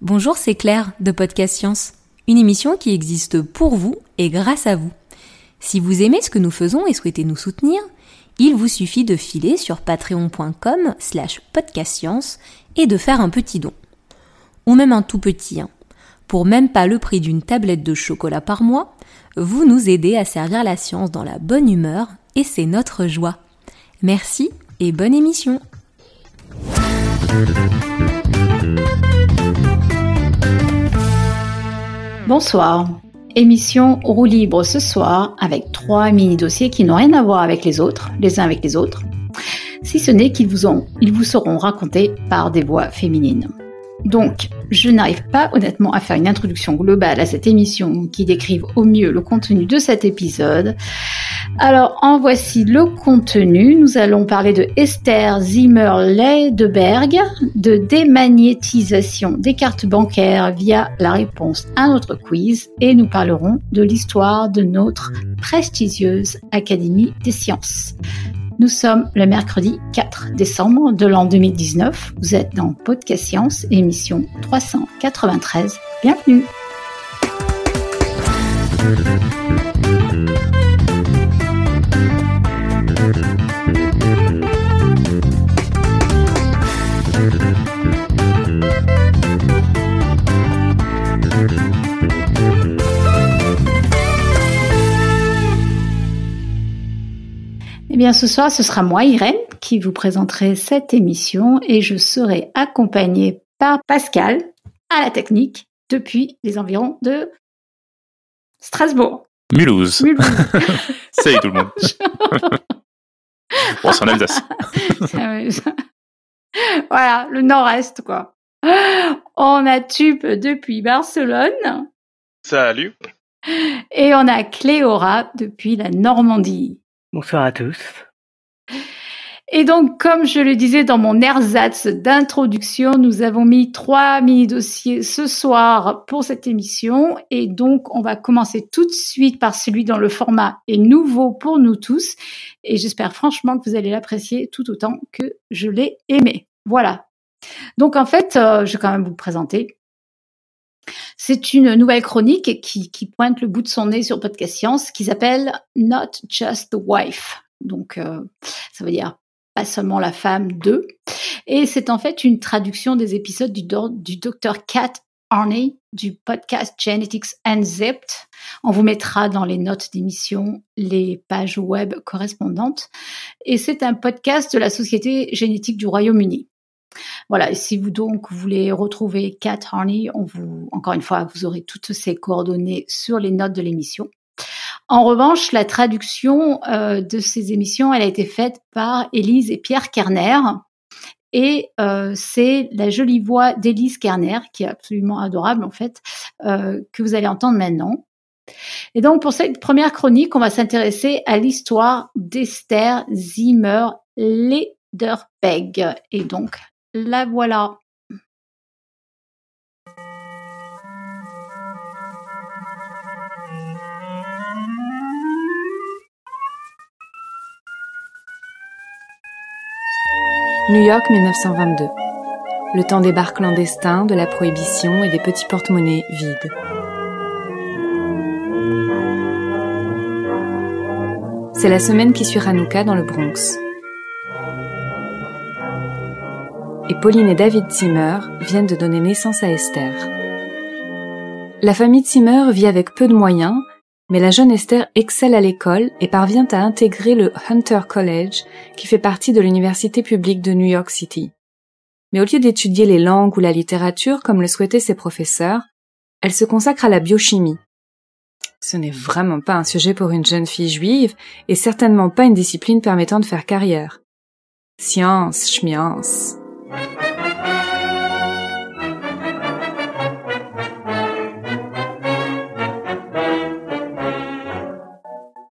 Bonjour, c'est Claire de Podcast Science, une émission qui existe pour vous et grâce à vous. Si vous aimez ce que nous faisons et souhaitez nous soutenir, il vous suffit de filer sur patreon.com slash podcastscience et de faire un petit don. Ou même un tout petit, hein. Pour même pas le prix d'une tablette de chocolat par mois, vous nous aidez à servir la science dans la bonne humeur et c'est notre joie. Merci et bonne émission. Bonsoir. Émission roue libre ce soir avec trois mini-dossiers qui n'ont rien à voir avec les autres, les uns avec les autres, si ce n'est qu'ils vous, seront racontés par des voix féminines. Donc, je n'arrive pas honnêtement à faire une introduction globale à cette émission qui décrive au mieux le contenu de cet épisode. Alors, en voici le contenu. Nous allons parler de Esther Zimmer-Leideberg, de démagnétisation des cartes bancaires via la réponse à notre quiz et nous parlerons de l'histoire de notre prestigieuse Académie des sciences. Nous sommes le mercredi 4 décembre de l'an 2019. Vous êtes dans Podcast Science, émission 393. Bienvenue. Bien, ce soir, ce sera moi, Irène, qui vous présenterai cette émission et je serai accompagnée par Pascal à la technique depuis les environs de Strasbourg. Mulhouse. Mulhouse. Salut tout le monde. bon, c'est en Alsace. voilà, le nord-est, quoi. On a Tube depuis Barcelone? Salut. Et on a Cléora depuis la Normandie. Bonsoir à tous. Et donc, comme je le disais dans mon ersatz d'introduction, nous avons mis trois mini-dossiers ce soir pour cette émission. Et donc, on va commencer tout de suite par celui dont le format est nouveau pour nous tous. Et j'espère franchement que vous allez l'apprécier tout autant que je l'ai aimé. Voilà. Donc, en fait, euh, je vais quand même vous présenter. C'est une nouvelle chronique qui, qui, pointe le bout de son nez sur Podcast Science qui s'appelle Not Just the Wife. Donc, euh, ça veut dire pas seulement la femme de. Et c'est en fait une traduction des épisodes du, du Dr. Kat Arney du podcast Genetics Unzipped. On vous mettra dans les notes d'émission les pages web correspondantes. Et c'est un podcast de la Société génétique du Royaume-Uni. Voilà, et si vous donc voulez retrouver Kat Harney, vous, encore une fois, vous aurez toutes ces coordonnées sur les notes de l'émission. En revanche, la traduction euh, de ces émissions, elle a été faite par Élise et Pierre Kerner. Et euh, c'est la jolie voix d'Élise Kerner, qui est absolument adorable en fait, euh, que vous allez entendre maintenant. Et donc pour cette première chronique, on va s'intéresser à l'histoire d'Esther Zimmer Lederbeg. Et donc la voilà. New York 1922. Le temps des bars clandestins, de la prohibition et des petits porte-monnaies vides. C'est la semaine qui suit Hanouka dans le Bronx. Et Pauline et David Zimmer viennent de donner naissance à Esther. La famille Zimmer vit avec peu de moyens mais la jeune Esther excelle à l'école et parvient à intégrer le Hunter College, qui fait partie de l'université publique de New York City. Mais au lieu d'étudier les langues ou la littérature comme le souhaitaient ses professeurs, elle se consacre à la biochimie. Ce n'est vraiment pas un sujet pour une jeune fille juive et certainement pas une discipline permettant de faire carrière. Science, schmiance.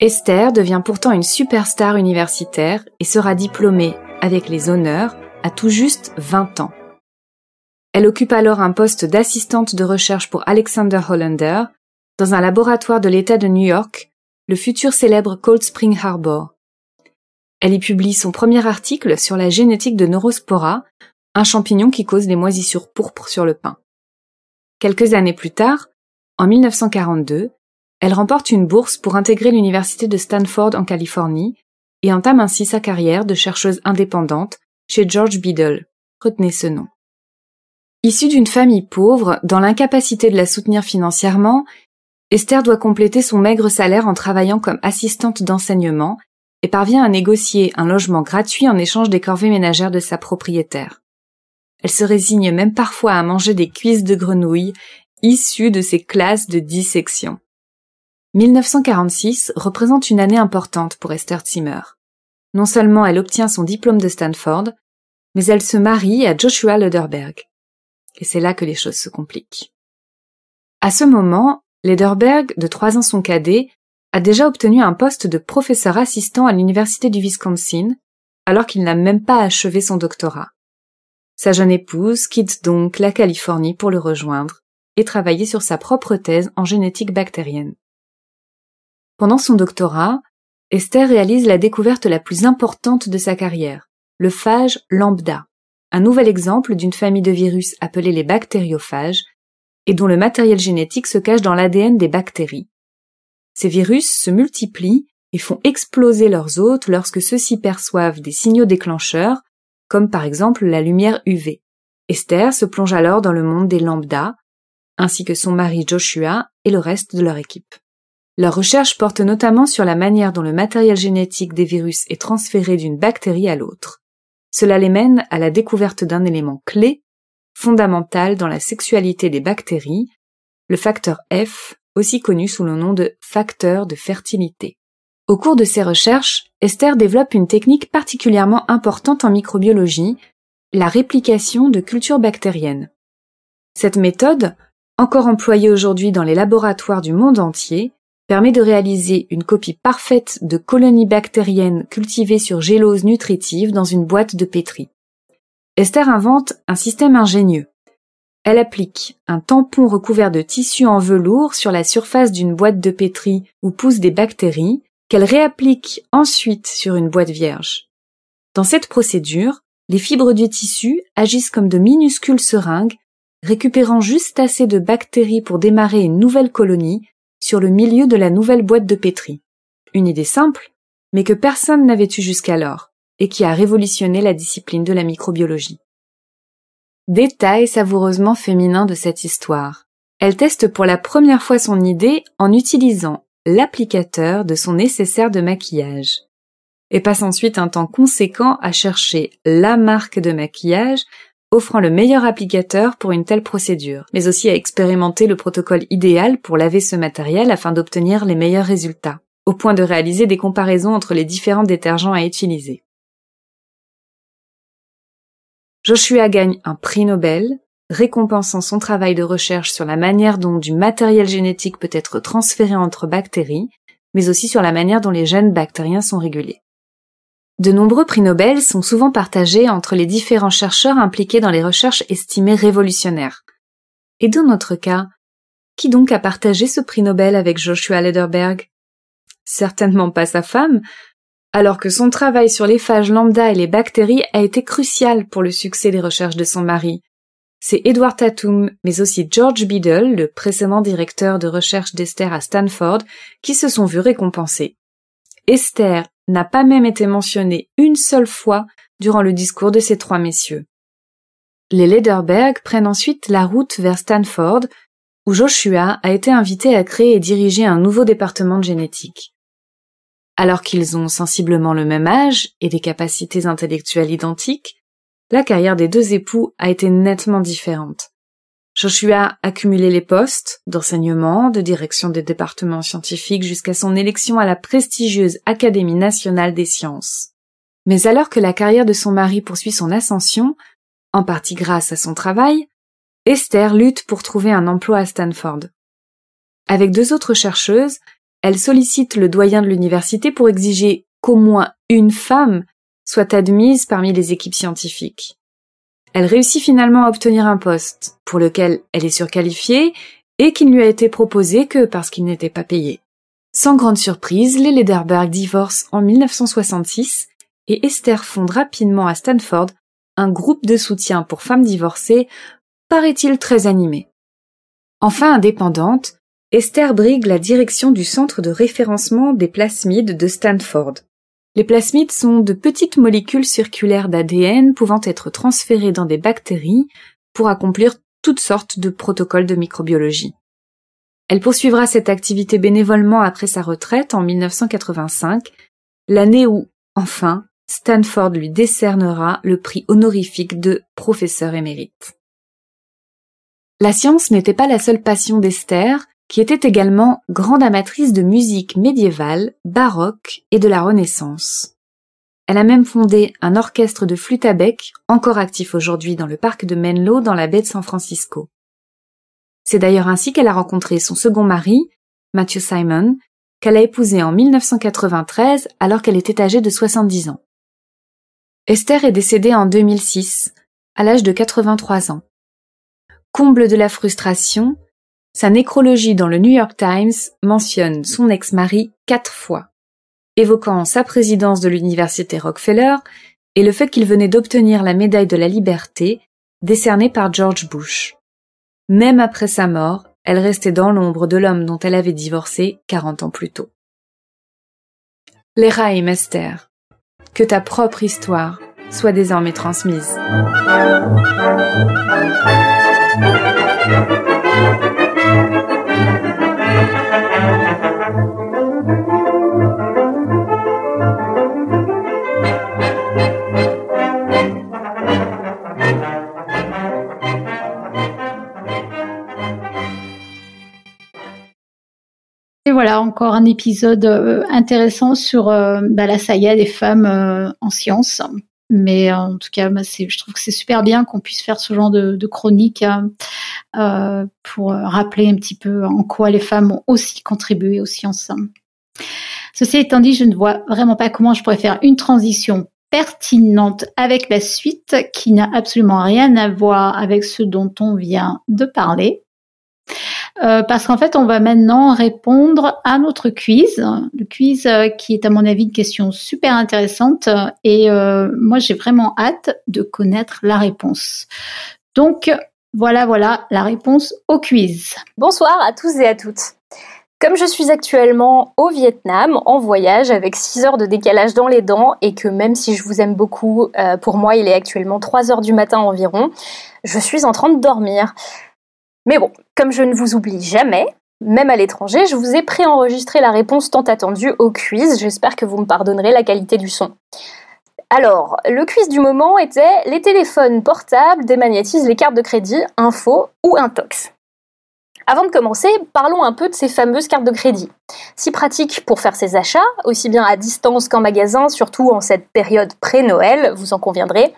Esther devient pourtant une superstar universitaire et sera diplômée, avec les honneurs, à tout juste 20 ans. Elle occupe alors un poste d'assistante de recherche pour Alexander Hollander dans un laboratoire de l'État de New York, le futur célèbre Cold Spring Harbor. Elle y publie son premier article sur la génétique de Neurospora, un champignon qui cause les moisissures pourpres sur le pain. Quelques années plus tard, en 1942, elle remporte une bourse pour intégrer l'université de Stanford en Californie et entame ainsi sa carrière de chercheuse indépendante chez George Biddle. Retenez ce nom. Issue d'une famille pauvre, dans l'incapacité de la soutenir financièrement, Esther doit compléter son maigre salaire en travaillant comme assistante d'enseignement et parvient à négocier un logement gratuit en échange des corvées ménagères de sa propriétaire. Elle se résigne même parfois à manger des cuisses de grenouilles issues de ses classes de dissection. 1946 représente une année importante pour Esther Zimmer. Non seulement elle obtient son diplôme de Stanford, mais elle se marie à Joshua Lederberg. Et c'est là que les choses se compliquent. À ce moment, Lederberg, de trois ans son cadet, a déjà obtenu un poste de professeur assistant à l'université du Wisconsin, alors qu'il n'a même pas achevé son doctorat. Sa jeune épouse quitte donc la Californie pour le rejoindre et travailler sur sa propre thèse en génétique bactérienne. Pendant son doctorat, Esther réalise la découverte la plus importante de sa carrière, le phage lambda, un nouvel exemple d'une famille de virus appelés les bactériophages et dont le matériel génétique se cache dans l'ADN des bactéries. Ces virus se multiplient et font exploser leurs hôtes lorsque ceux-ci perçoivent des signaux déclencheurs, comme par exemple la lumière UV. Esther se plonge alors dans le monde des lambda, ainsi que son mari Joshua et le reste de leur équipe. Leur recherche porte notamment sur la manière dont le matériel génétique des virus est transféré d'une bactérie à l'autre. Cela les mène à la découverte d'un élément clé, fondamental dans la sexualité des bactéries, le facteur F, aussi connu sous le nom de facteur de fertilité. Au cours de ses recherches, Esther développe une technique particulièrement importante en microbiologie, la réplication de cultures bactériennes. Cette méthode, encore employée aujourd'hui dans les laboratoires du monde entier, permet de réaliser une copie parfaite de colonies bactériennes cultivées sur gélose nutritive dans une boîte de pétri. Esther invente un système ingénieux. Elle applique un tampon recouvert de tissu en velours sur la surface d'une boîte de pétri où poussent des bactéries, qu'elle réapplique ensuite sur une boîte vierge. Dans cette procédure, les fibres du tissu agissent comme de minuscules seringues, récupérant juste assez de bactéries pour démarrer une nouvelle colonie sur le milieu de la nouvelle boîte de pétri. Une idée simple, mais que personne n'avait eue jusqu'alors, et qui a révolutionné la discipline de la microbiologie. Détail savoureusement féminin de cette histoire. Elle teste pour la première fois son idée en utilisant l'applicateur de son nécessaire de maquillage et passe ensuite un temps conséquent à chercher la marque de maquillage offrant le meilleur applicateur pour une telle procédure, mais aussi à expérimenter le protocole idéal pour laver ce matériel afin d'obtenir les meilleurs résultats, au point de réaliser des comparaisons entre les différents détergents à utiliser. Joshua gagne un prix Nobel, récompensant son travail de recherche sur la manière dont du matériel génétique peut être transféré entre bactéries, mais aussi sur la manière dont les gènes bactériens sont régulés. De nombreux prix Nobel sont souvent partagés entre les différents chercheurs impliqués dans les recherches estimées révolutionnaires. Et dans notre cas, qui donc a partagé ce prix Nobel avec Joshua Lederberg? Certainement pas sa femme, alors que son travail sur les phages lambda et les bactéries a été crucial pour le succès des recherches de son mari. C'est Edward Tatum, mais aussi George Biddle, le précédent directeur de recherche d'Esther à Stanford, qui se sont vus récompensés. Esther n'a pas même été mentionné une seule fois durant le discours de ces trois messieurs. Les Lederberg prennent ensuite la route vers Stanford, où Joshua a été invité à créer et diriger un nouveau département de génétique. Alors qu'ils ont sensiblement le même âge et des capacités intellectuelles identiques, la carrière des deux époux a été nettement différente. Joshua accumulé les postes d'enseignement, de direction des départements scientifiques jusqu'à son élection à la prestigieuse Académie nationale des sciences. Mais alors que la carrière de son mari poursuit son ascension, en partie grâce à son travail, Esther lutte pour trouver un emploi à Stanford. Avec deux autres chercheuses, elle sollicite le doyen de l'université pour exiger qu'au moins une femme soit admise parmi les équipes scientifiques. Elle réussit finalement à obtenir un poste pour lequel elle est surqualifiée et qui ne lui a été proposé que parce qu'il n'était pas payé. Sans grande surprise, les Lederberg divorcent en 1966 et Esther fonde rapidement à Stanford un groupe de soutien pour femmes divorcées, paraît-il très animé. Enfin indépendante, Esther brigue la direction du centre de référencement des plasmides de Stanford. Les plasmides sont de petites molécules circulaires d'ADN pouvant être transférées dans des bactéries pour accomplir toutes sortes de protocoles de microbiologie. Elle poursuivra cette activité bénévolement après sa retraite en 1985, l'année où, enfin, Stanford lui décernera le prix honorifique de professeur émérite. La science n'était pas la seule passion d'Esther, qui était également grande amatrice de musique médiévale, baroque et de la Renaissance. Elle a même fondé un orchestre de flûte à bec, encore actif aujourd'hui dans le parc de Menlo dans la baie de San Francisco. C'est d'ailleurs ainsi qu'elle a rencontré son second mari, Matthew Simon, qu'elle a épousé en 1993 alors qu'elle était âgée de 70 ans. Esther est décédée en 2006, à l'âge de 83 ans. Comble de la frustration, sa nécrologie dans le New York Times mentionne son ex-mari quatre fois, évoquant sa présidence de l'université Rockefeller et le fait qu'il venait d'obtenir la médaille de la liberté décernée par George Bush. Même après sa mort, elle restait dans l'ombre de l'homme dont elle avait divorcé quarante ans plus tôt. Les et Esther, que ta propre histoire soit désormais transmise. Et voilà encore un épisode euh, intéressant sur euh, bah, la saga des femmes euh, en sciences. Mais en tout cas, bah, je trouve que c'est super bien qu'on puisse faire ce genre de, de chronique pour rappeler un petit peu en quoi les femmes ont aussi contribué aux sciences. Ceci étant dit, je ne vois vraiment pas comment je pourrais faire une transition pertinente avec la suite qui n'a absolument rien à voir avec ce dont on vient de parler. Euh, parce qu'en fait, on va maintenant répondre à notre quiz, le quiz euh, qui est à mon avis une question super intéressante et euh, moi j'ai vraiment hâte de connaître la réponse. Donc voilà, voilà la réponse au quiz. Bonsoir à tous et à toutes. Comme je suis actuellement au Vietnam en voyage avec 6 heures de décalage dans les dents et que même si je vous aime beaucoup, pour moi il est actuellement 3 heures du matin environ, je suis en train de dormir. Mais bon, comme je ne vous oublie jamais, même à l'étranger, je vous ai préenregistré la réponse tant attendue au quiz. J'espère que vous me pardonnerez la qualité du son. Alors, le quiz du moment était les téléphones portables démagnétisent les cartes de crédit, info ou intox. Avant de commencer, parlons un peu de ces fameuses cartes de crédit. Si pratiques pour faire ses achats, aussi bien à distance qu'en magasin, surtout en cette période pré-Noël, vous en conviendrez,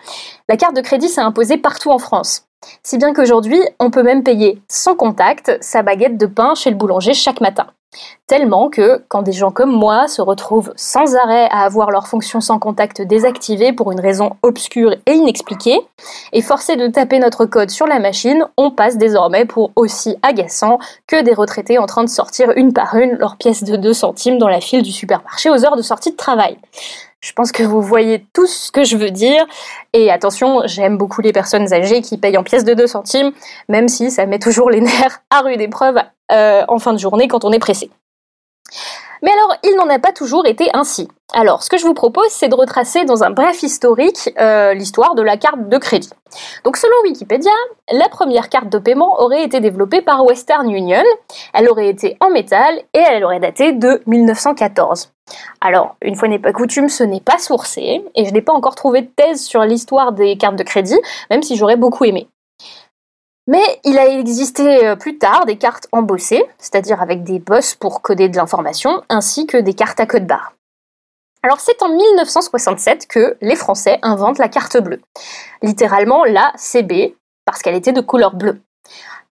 la carte de crédit s'est imposée partout en France. Si bien qu'aujourd'hui, on peut même payer sans contact sa baguette de pain chez le boulanger chaque matin. Tellement que, quand des gens comme moi se retrouvent sans arrêt à avoir leur fonction sans contact désactivée pour une raison obscure et inexpliquée, et forcés de taper notre code sur la machine, on passe désormais pour aussi agaçant que des retraités en train de sortir une par une leurs pièces de 2 centimes dans la file du supermarché aux heures de sortie de travail. Je pense que vous voyez tout ce que je veux dire. Et attention, j'aime beaucoup les personnes âgées qui payent en pièces de 2 centimes, même si ça met toujours les nerfs à rude épreuve euh, en fin de journée quand on est pressé. Mais alors, il n'en a pas toujours été ainsi. Alors, ce que je vous propose, c'est de retracer dans un bref historique euh, l'histoire de la carte de crédit. Donc, selon Wikipédia, la première carte de paiement aurait été développée par Western Union. Elle aurait été en métal et elle aurait daté de 1914. Alors, une fois n'est pas coutume, ce n'est pas sourcé, et je n'ai pas encore trouvé de thèse sur l'histoire des cartes de crédit, même si j'aurais beaucoup aimé. Mais il a existé euh, plus tard des cartes embossées, c'est-à-dire avec des bosses pour coder de l'information, ainsi que des cartes à code barre. Alors c'est en 1967 que les Français inventent la carte bleue, littéralement la CB, parce qu'elle était de couleur bleue.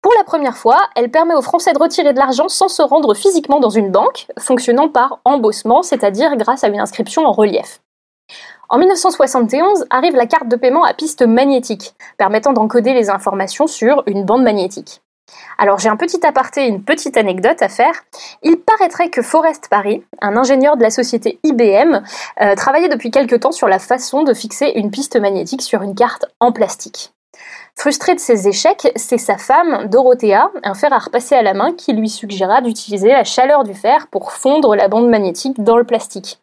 Pour la première fois, elle permet aux Français de retirer de l'argent sans se rendre physiquement dans une banque, fonctionnant par embossement, c'est-à-dire grâce à une inscription en relief. En 1971 arrive la carte de paiement à piste magnétique, permettant d'encoder les informations sur une bande magnétique. Alors j'ai un petit aparté, une petite anecdote à faire. Il paraîtrait que Forrest Paris, un ingénieur de la société IBM, euh, travaillait depuis quelque temps sur la façon de fixer une piste magnétique sur une carte en plastique. Frustré de ses échecs, c'est sa femme, Dorothea, un fer à repasser à la main, qui lui suggéra d'utiliser la chaleur du fer pour fondre la bande magnétique dans le plastique.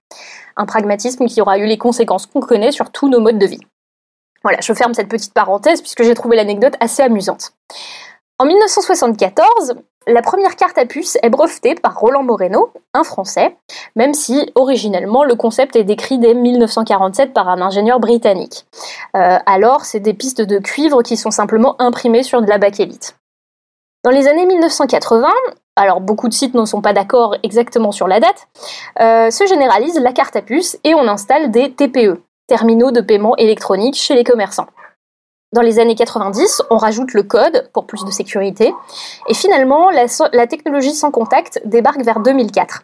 Un pragmatisme qui aura eu les conséquences qu'on connaît sur tous nos modes de vie. Voilà, je ferme cette petite parenthèse puisque j'ai trouvé l'anecdote assez amusante. En 1974, la première carte à puce est brevetée par Roland Moreno, un Français, même si originellement le concept est décrit dès 1947 par un ingénieur britannique. Euh, alors, c'est des pistes de cuivre qui sont simplement imprimées sur de la bakélite. Dans les années 1980, alors beaucoup de sites ne sont pas d'accord exactement sur la date, euh, se généralise la carte à puce et on installe des TPE, terminaux de paiement électronique chez les commerçants. Dans les années 90, on rajoute le code pour plus de sécurité. Et finalement, la, technologie sans contact débarque vers 2004,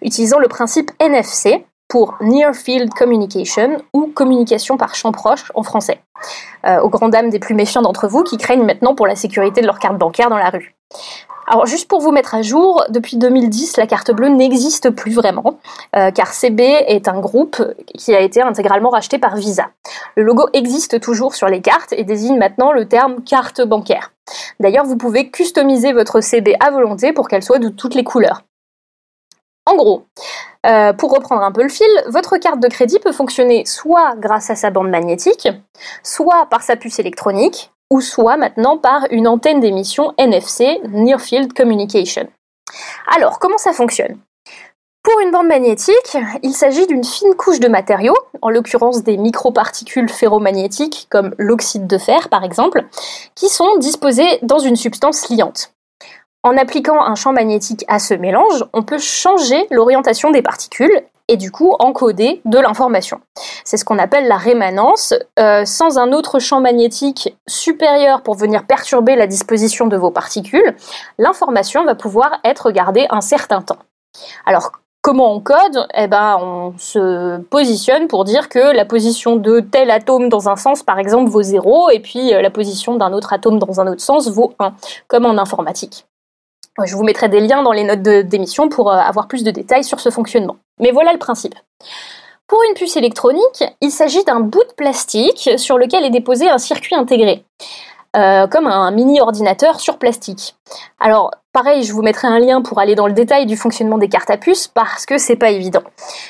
utilisant le principe NFC pour Near Field Communication ou communication par champ proche en français, euh, aux grandes dames des plus méfiants d'entre vous qui craignent maintenant pour la sécurité de leur carte bancaire dans la rue. Alors juste pour vous mettre à jour, depuis 2010, la carte bleue n'existe plus vraiment, euh, car CB est un groupe qui a été intégralement racheté par Visa. Le logo existe toujours sur les cartes et désigne maintenant le terme carte bancaire. D'ailleurs, vous pouvez customiser votre CB à volonté pour qu'elle soit de toutes les couleurs. En gros, euh, pour reprendre un peu le fil, votre carte de crédit peut fonctionner soit grâce à sa bande magnétique, soit par sa puce électronique, ou soit maintenant par une antenne d'émission NFC, Near Field Communication. Alors, comment ça fonctionne? Pour une bande magnétique, il s'agit d'une fine couche de matériaux, en l'occurrence des microparticules ferromagnétiques comme l'oxyde de fer par exemple, qui sont disposées dans une substance liante. En appliquant un champ magnétique à ce mélange, on peut changer l'orientation des particules et du coup encoder de l'information. C'est ce qu'on appelle la rémanence. Euh, sans un autre champ magnétique supérieur pour venir perturber la disposition de vos particules, l'information va pouvoir être gardée un certain temps. Alors Comment on code? Eh ben, on se positionne pour dire que la position de tel atome dans un sens, par exemple, vaut 0, et puis euh, la position d'un autre atome dans un autre sens vaut 1, comme en informatique. Je vous mettrai des liens dans les notes d'émission pour euh, avoir plus de détails sur ce fonctionnement. Mais voilà le principe. Pour une puce électronique, il s'agit d'un bout de plastique sur lequel est déposé un circuit intégré. Euh, comme un mini ordinateur sur plastique. Alors pareil, je vous mettrai un lien pour aller dans le détail du fonctionnement des cartes à puce parce que c'est pas évident.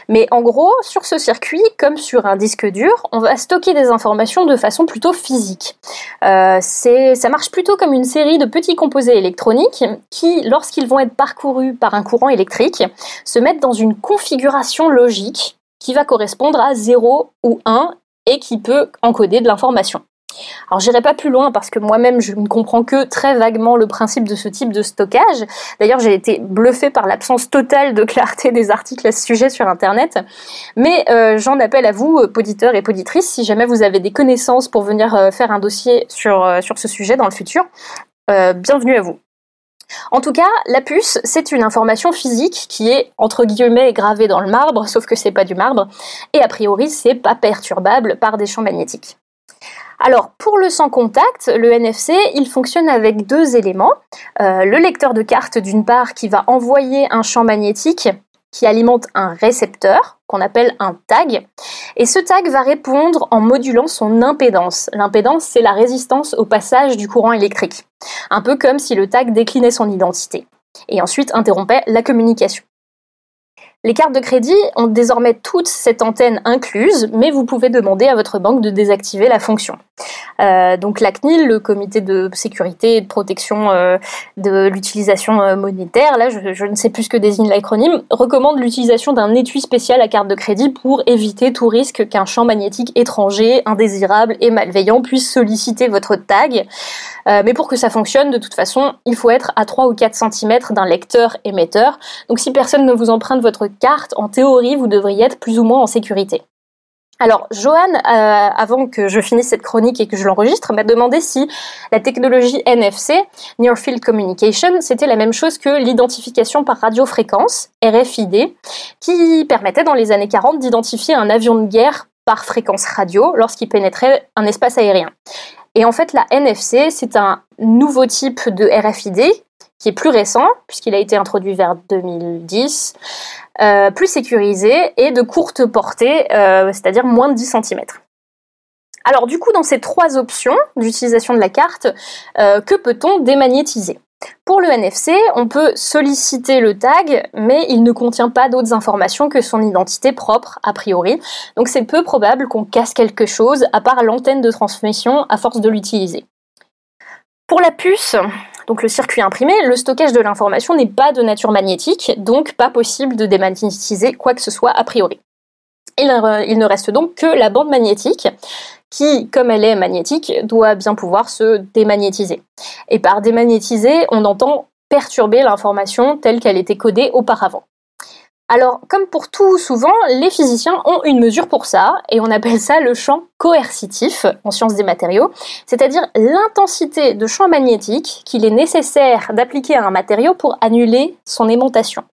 Mais en gros, sur ce circuit, comme sur un disque dur, on va stocker des informations de façon plutôt physique. Euh, ça marche plutôt comme une série de petits composés électroniques qui, lorsqu'ils vont être parcourus par un courant électrique, se mettent dans une configuration logique qui va correspondre à 0 ou 1 et qui peut encoder de l'information. Alors j'irai pas plus loin parce que moi-même je ne comprends que très vaguement le principe de ce type de stockage. D'ailleurs j'ai été bluffée par l'absence totale de clarté des articles à ce sujet sur Internet. Mais euh, j'en appelle à vous, auditeurs et poditrices, si jamais vous avez des connaissances pour venir euh, faire un dossier sur, euh, sur ce sujet dans le futur, bienvenue à vous. En tout cas, la puce, c'est une information physique qui est entre guillemets gravée dans le marbre, sauf que c'est pas du marbre, et a priori c'est pas perturbable par des champs magnétiques. Alors, pour le sans contact, le NFC, il fonctionne avec deux éléments. Euh, le lecteur de carte, d'une part, qui va envoyer un champ magnétique qui alimente un récepteur, qu'on appelle un tag. Et ce tag va répondre en modulant son impédance. L'impédance, c'est la résistance au passage du courant électrique. Un peu comme si le tag déclinait son identité. Et ensuite interrompait la communication. Les cartes de crédit ont désormais toute cette antenne incluse, mais vous pouvez demander à votre banque de désactiver la fonction. Euh, donc la CNIL, le comité de sécurité et de protection euh, de l'utilisation euh, monétaire, là je, ne sais plus ce que désigne l'acronyme, recommande l'utilisation d'un étui spécial à carte de crédit pour éviter tout risque qu'un champ magnétique étranger, indésirable et malveillant puisse solliciter votre tag. mais pour que ça fonctionne, de toute façon, il faut être à 3 ou 4 cm d'un lecteur émetteur. Donc si personne ne vous emprunte votre carte, en théorie, vous devriez être plus ou moins en sécurité. Alors, Johan, euh, avant que je finisse cette chronique et que je l'enregistre, m'a demandé si la technologie NFC, Near Field Communication, c'était la même chose que l'identification par radiofréquence, RFID, qui permettait dans les années 40 d'identifier un avion de guerre par fréquence radio lorsqu'il pénétrait un espace aérien. Et en fait, la NFC, c'est un nouveau type de RFID qui est plus récent, puisqu'il a été introduit vers 2010, euh, plus sécurisé et de courte portée, euh, c'est-à-dire moins de 10 cm. Alors du coup, dans ces trois options d'utilisation de la carte, que peut-on démagnétiser? Pour le NFC, on peut solliciter le tag, mais il ne contient pas d'autres informations que son identité propre, a priori. Donc c'est peu probable qu'on casse quelque chose, à part l'antenne de transmission, à force de l'utiliser. Pour la puce, donc le circuit imprimé, le stockage de l'information n'est pas de nature magnétique, donc pas possible de démagnétiser quoi que ce soit a priori. Il, ne reste donc que la bande magnétique, qui, comme elle est magnétique, doit bien pouvoir se démagnétiser. Et par démagnétiser, on entend perturber l'information telle qu'elle était codée auparavant. Alors, comme pour tout souvent, les physiciens ont une mesure pour ça, et on appelle ça le champ coercitif en sciences des matériaux, c'est-à-dire l'intensité de champ magnétique qu'il est nécessaire d'appliquer à un matériau pour annuler son aimantation.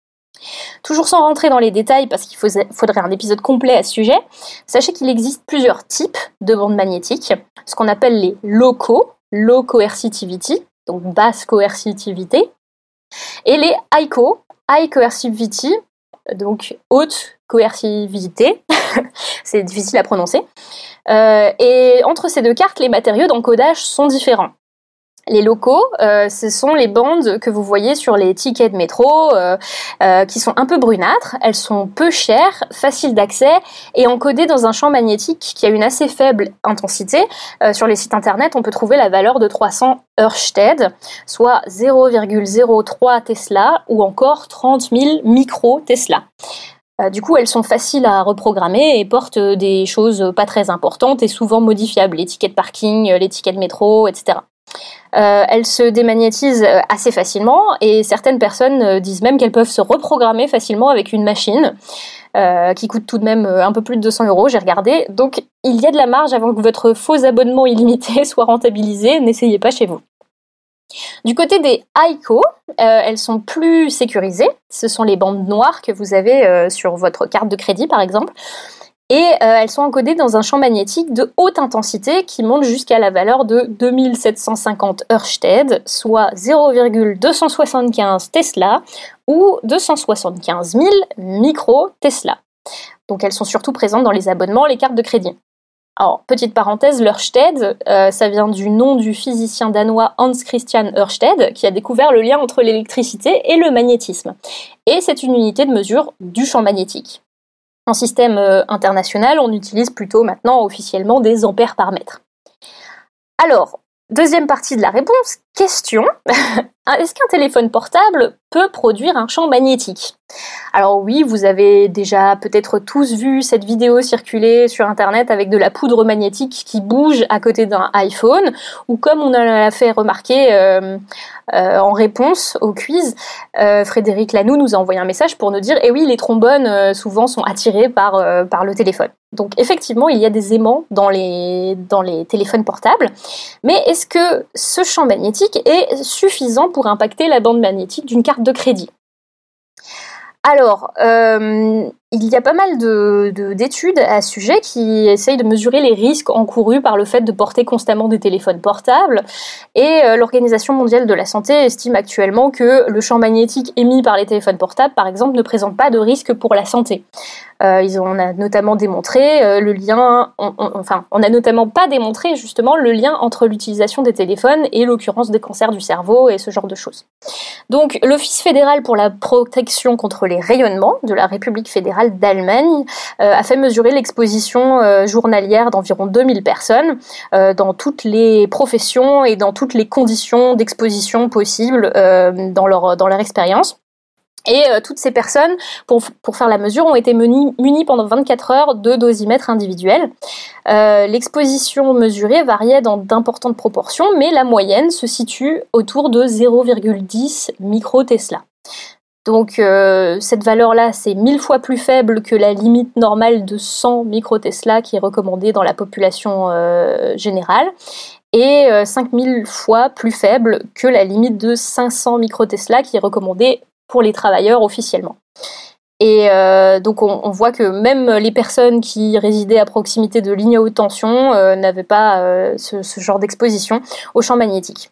Toujours sans rentrer dans les détails parce qu'il faudrait un épisode complet à ce sujet, sachez qu'il existe plusieurs types de bandes magnétiques, ce qu'on appelle les locaux, low coercitivity, donc basse coercitivité, et les ICO, high coercivity, donc haute coercivité, c'est difficile à prononcer. Euh, et entre ces deux cartes, les matériaux d'encodage sont différents. Les locaux, euh, ce sont les bandes que vous voyez sur les tickets de métro, euh, euh, qui sont un peu brunâtres. Elles sont peu chères, faciles d'accès et encodées dans un champ magnétique qui a une assez faible intensité. sur les sites internet, on peut trouver la valeur de 300 Ørsted, soit 0,03 Tesla ou encore 30 000 micro Tesla. Du coup, elles sont faciles à reprogrammer et portent des choses pas très importantes et souvent modifiables, les tickets de parking, les tickets de métro, etc. Euh, elles se démagnétisent euh, assez facilement et certaines personnes euh, disent même qu'elles peuvent se reprogrammer facilement avec une machine qui coûte tout de même un peu plus de 200 euros, j'ai regardé. Donc il y a de la marge avant que votre faux abonnement illimité soit rentabilisé, n'essayez pas chez vous. Du côté des ICO, elles sont plus sécurisées. Ce sont les bandes noires que vous avez sur votre carte de crédit, par exemple et euh, elles sont encodées dans un champ magnétique de haute intensité qui monte jusqu'à la valeur de 2750 Ørsted, soit 0,275 Tesla ou 275 000 micro Tesla. Donc elles sont surtout présentes dans les abonnements, les cartes de crédit. Alors, petite parenthèse, l'Ørsted, euh, ça vient du nom du physicien danois Hans Christian Ørsted, qui a découvert le lien entre l'électricité et le magnétisme. Et c'est une unité de mesure du champ magnétique. En système euh, international, on utilise plutôt maintenant officiellement des ampères par mètre. Alors, deuxième partie de la réponse, question. Est-ce qu'un téléphone portable peut produire un champ magnétique? Alors oui, vous avez déjà peut-être tous vu cette vidéo circuler sur Internet avec de la poudre magnétique qui bouge à côté d'un iPhone, ou comme on a fait remarquer euh, euh, en réponse au quiz, euh, Frédéric Lanoux nous a envoyé un message pour nous dire, eh oui, les trombones souvent sont attirés par, le téléphone. Donc effectivement, il y a des aimants dans les téléphones portables, mais est-ce que ce champ magnétique est suffisant pour impacter la bande magnétique d'une carte de crédit. Alors, euh, il y a pas mal d'études de, à ce sujet qui essayent de mesurer les risques encourus par le fait de porter constamment des téléphones portables. Et euh, l'Organisation mondiale de la santé estime actuellement que le champ magnétique émis par les téléphones portables, par exemple, ne présente pas de risque pour la santé. Euh, on a notamment démontré euh, le lien, enfin, on a notamment pas démontré justement le lien entre l'utilisation des téléphones et l'occurrence des cancers du cerveau et ce genre de choses. Donc, l'Office fédéral pour la protection contre les rayonnements de la République fédérale d'Allemagne euh, a fait mesurer l'exposition journalière d'environ 2000 personnes dans toutes les professions et dans toutes les conditions d'exposition possibles dans leur dans leur expérience. Et euh, toutes ces personnes, pour, pour, faire la mesure, ont été munies, pendant 24 heures de dosimètres individuels. Euh, L'exposition mesurée variait dans d'importantes proportions, mais la moyenne se situe autour de 0,10 micro-Tesla. Donc euh, cette valeur-là, c'est mille fois plus faible que la limite normale de 100 micro-Tesla qui est recommandée dans la population euh, générale et 5000 fois plus faible que la limite de 500 micro-Tesla qui est recommandée pour les travailleurs officiellement. Et euh, donc on, voit que même les personnes qui résidaient à proximité de lignes à haute tension euh, n'avaient pas euh, ce, genre d'exposition au champ magnétique.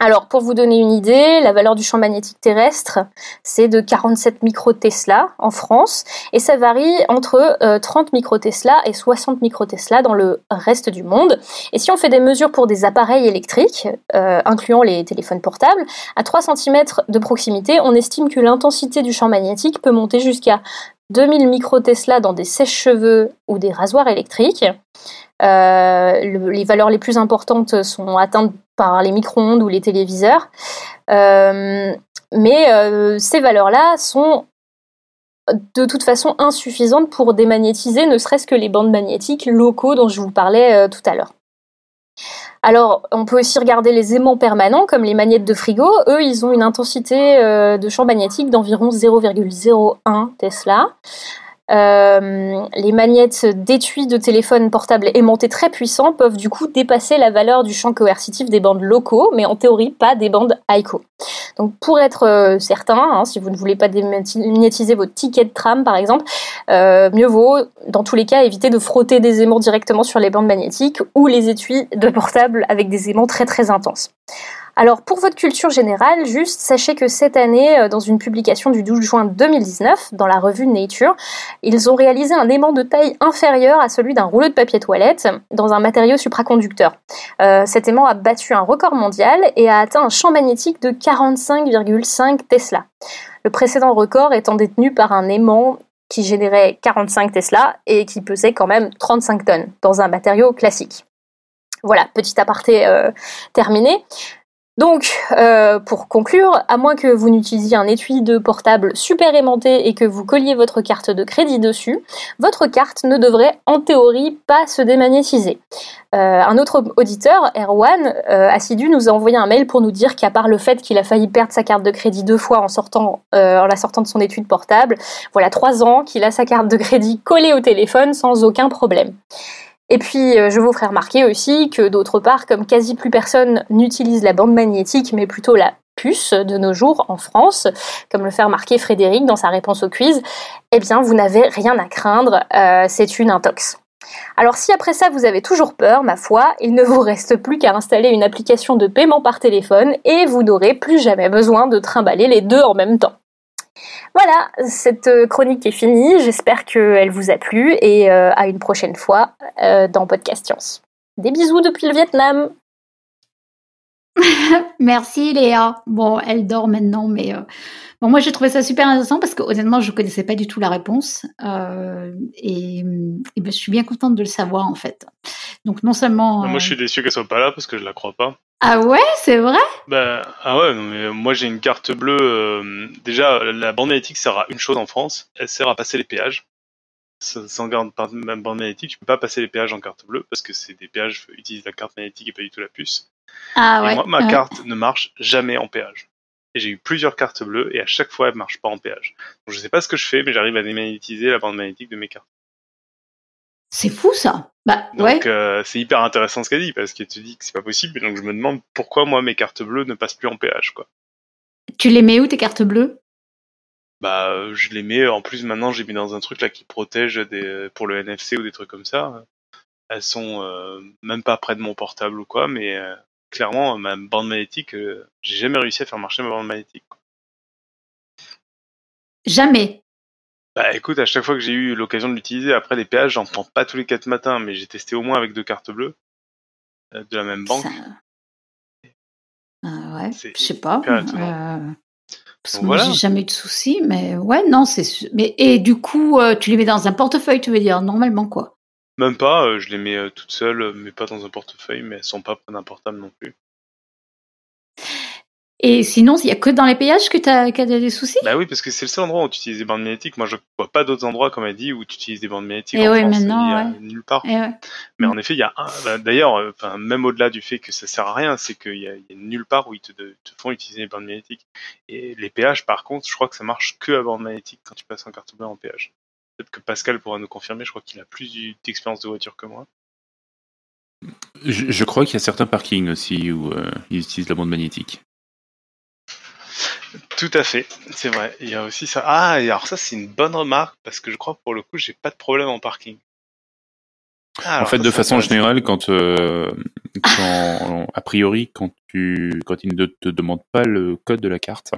Alors, pour vous donner une idée, la valeur du champ magnétique terrestre, c'est de 47 microtesla en France, et ça varie entre 30 euh, microtesla et 60 microtesla dans le reste du monde. Et si on fait des mesures pour des appareils électriques, euh, incluant les téléphones portables, à 3 cm de proximité, on estime que l'intensité du champ magnétique peut monter jusqu'à 2000 microtesla dans des sèches-cheveux ou des rasoirs électriques. Euh, les valeurs les plus importantes sont atteintes par les micro-ondes ou les téléviseurs. Euh, mais euh, ces valeurs-là sont de toute façon insuffisantes pour démagnétiser ne serait-ce que les bandes magnétiques locaux dont je vous parlais tout à l'heure. Alors, on peut aussi regarder les aimants permanents, comme les magnettes de frigo. Eux, ils ont une intensité de champ magnétique d'environ 0,01 Tesla. Euh, les magnettes d'étui de téléphone portable aimantés très puissants peuvent du coup dépasser la valeur du champ coercitif des bandes locaux, mais en théorie pas des bandes ICO. Donc pour être euh, certain, hein, si vous ne voulez pas démagnétiser votre ticket de tram par exemple, euh, mieux vaut dans tous les cas éviter de frotter des aimants directement sur les bandes magnétiques ou les étuis de portable avec des aimants très très intenses. Alors pour votre culture générale, juste sachez que cette année, euh, dans une publication du 12 juin 2019 dans la revue Nature, ils ont réalisé un aimant de taille inférieure à celui d'un rouleau de papier toilette dans un matériau supraconducteur. Euh, cet aimant a battu un record mondial et a atteint un champ magnétique de 45,5 Tesla. Le précédent record étant détenu par un aimant qui générait 45 Tesla et qui pesait quand même 35 tonnes dans un matériau classique. Voilà, petit aparté euh, terminé. Donc, euh, pour conclure, à moins que vous n'utilisiez un étui de portable super aimanté et que vous colliez votre carte de crédit dessus, votre carte ne devrait en théorie pas se démagnétiser. Euh, un autre auditeur, Erwan, euh, assidu, nous a envoyé un mail pour nous dire qu'à part le fait qu'il a failli perdre sa carte de crédit deux fois en, en la sortant de son étui de portable, voilà trois ans qu'il a sa carte de crédit collée au téléphone sans aucun problème. Et puis, euh, je vous ferai remarquer aussi que d'autre part, comme quasi plus personne n'utilise la bande magnétique, mais plutôt la puce de nos jours en France, comme le fait remarquer Frédéric dans sa réponse au quiz, eh bien, vous n'avez rien à craindre, euh, c'est une intox. Alors si après ça vous avez toujours peur, ma foi, il ne vous reste plus qu'à installer une application de paiement par téléphone et vous n'aurez plus jamais besoin de trimballer les deux en même temps. Voilà, cette euh, chronique est finie. J'espère qu'elle vous a plu et euh, à une prochaine fois euh, dans Podcast Science. Des bisous depuis le Vietnam. Merci Léa. Bon, elle dort maintenant, mais bon, moi j'ai trouvé ça super intéressant parce que honnêtement, je connaissais pas du tout la réponse et, ben, je suis bien contente de le savoir en fait. Donc non seulement. Moi, je suis déçu qu'elle soit pas là parce que je la crois pas. Ah ouais, c'est vrai? Bah ah ouais, non, mais moi j'ai une carte bleue. Euh, déjà, la bande magnétique sert à une chose en France, elle sert à passer les péages. Sans garde bande magnétique, tu peux pas passer les péages en carte bleue parce que c'est des péages qui utilisent la carte magnétique et pas du tout la puce. Ah ouais. moi, ma carte ne marche jamais en péage. Et j'ai eu plusieurs cartes bleues et à chaque fois elle marche pas en péage. Donc je sais pas ce que je fais, mais j'arrive à démagnétiser la bande magnétique de mes cartes. C'est fou ça. Bah, donc euh, c'est hyper intéressant ce qu'elle dit parce qu'elle te dit que c'est pas possible. Donc je me demande pourquoi moi mes cartes bleues ne passent plus en péage quoi. Tu les mets où tes cartes bleues? Bah je les mets. En plus maintenant j'ai mis dans un truc là qui protège des pour le NFC ou des trucs comme ça. Elles sont euh, même pas près de mon portable ou quoi, mais euh, clairement ma bande magnétique, j'ai jamais réussi à faire marcher ma bande magnétique. Jamais. Bah écoute, à chaque fois que j'ai eu l'occasion de l'utiliser, après les péages, j'en prends pas tous les quatre matins, mais j'ai testé au moins avec deux cartes bleues euh, de la même banque. Euh, ouais, je sais pas. Euh, parce que moi, j'ai jamais eu de soucis, mais ouais, non, c'est. Mais et du coup, tu les mets dans un portefeuille, tu veux dire normalement quoi Même pas, je les mets toutes seules, mais pas dans un portefeuille, mais elles sont pas d'un portable non plus. Et sinon, il n'y a que dans les péages que tu as, des soucis? Bah oui, parce que c'est le seul endroit où tu utilises des bandes magnétiques. Moi, je vois pas d'autres endroits, comme elle dit, où tu utilises des bandes magnétiques. Et en oui, maintenant, ouais. nulle part. Et ouais. Mais en effet, il y a un. Bah, d'ailleurs, euh, enfin, même au-delà du fait que ça sert à rien, c'est qu'il y, a nulle part où ils te, te, font utiliser des bandes magnétiques. Et les péages, par contre, je crois que ça marche que à bande magnétique quand tu passes en carte bleue en péage. Peut-être que Pascal pourra nous confirmer. Je crois qu'il a plus d'expérience de voiture que moi. Je, crois qu'il y a certains parkings aussi où euh, ils utilisent la bande magnétique. Tout à fait, c'est vrai. Il y a aussi ça. Ah, et alors ça, c'est une bonne remarque parce que je crois que pour le coup, j'ai pas de problème en parking. Ah, en fait, ça, de façon générale, quand, euh, quand a priori, quand tu, quand ils ne te demandent pas le code de la carte,